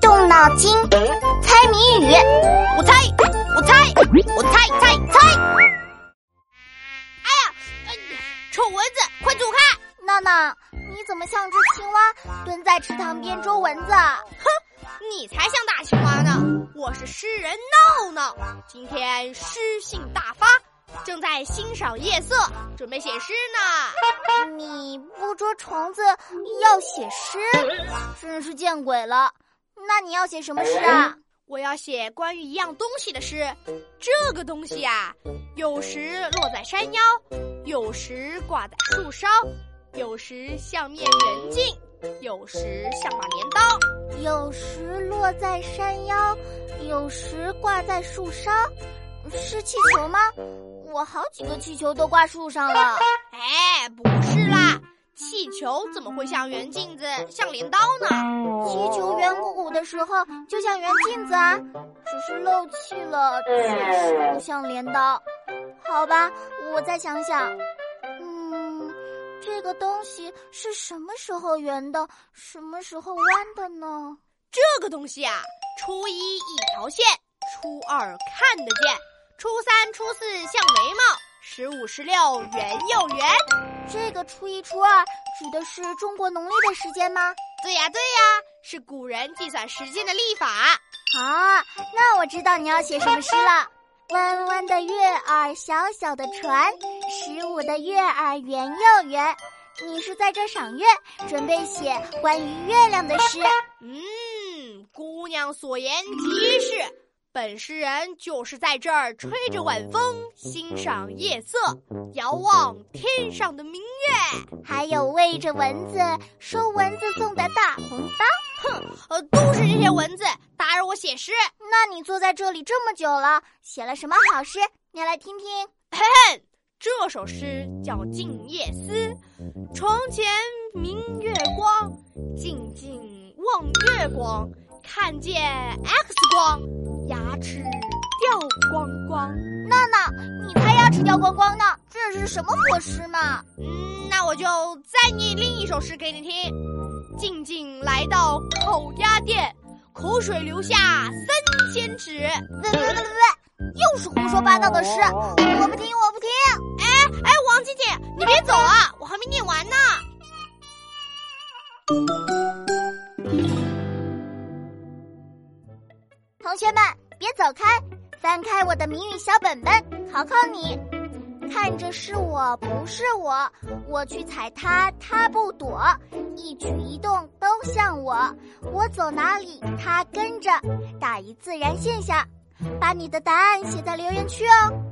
动脑筋，猜谜语。我猜，我猜，我猜猜猜。哎呀，哎臭蚊子，快走开！闹闹，你怎么像只青蛙蹲在池塘边捉蚊子？哼，你才像大青蛙呢！我是诗人闹闹，今天诗兴大发。正在欣赏夜色，准备写诗呢。你不捉虫子要写诗，真是见鬼了！那你要写什么诗啊？我要写关于一样东西的诗。这个东西啊，有时落在山腰，有时挂在树梢，有时像面圆镜，有时像把镰刀。有时落在山腰，有时挂在树梢，是气球吗？我好几个气球都挂树上了。哎，不是啦，气球怎么会像圆镜子、像镰刀呢？气球圆鼓鼓的时候就像圆镜子啊，只是漏气了，确实不像镰刀。好吧，我再想想。嗯，这个东西是什么时候圆的，什么时候弯的呢？这个东西啊，初一一条线，初二看得见。初三、初四像眉毛，十五、十六圆又圆。这个初一、初二指的是中国农历的时间吗？对呀，对呀，是古人计算时间的历法。好，那我知道你要写什么诗了。弯弯的月儿，小小的船，十五的月儿圆又圆。你是在这赏月，准备写关于月亮的诗。嗯，姑娘所言极是。本诗人就是在这儿吹着晚风，欣赏夜色，遥望天上的明月，还有喂着蚊子、收蚊子送的大红包。哼，呃，都是这些蚊子打扰我写诗。那你坐在这里这么久了，写了什么好诗？你来听听。嘿嘿，这首诗叫《静夜思》。床前明月光，静静望月光，看见 X 光。牙齿掉光光，娜娜，你才牙齿掉光光呢！这是什么火诗嘛？嗯，那我就再念另一首诗给你听。静静来到烤鸭店，口水流下三千尺。喂喂喂喂喂，又是胡说八道的诗，我不听，我不听！哎哎，王静静，你别走啊，我还没念完呢。同学们，别走开，翻开我的谜语小本本，考考你。看着是我不是我，我去踩它，它不躲，一举一动都像我，我走哪里它跟着，打一自然现象。把你的答案写在留言区哦。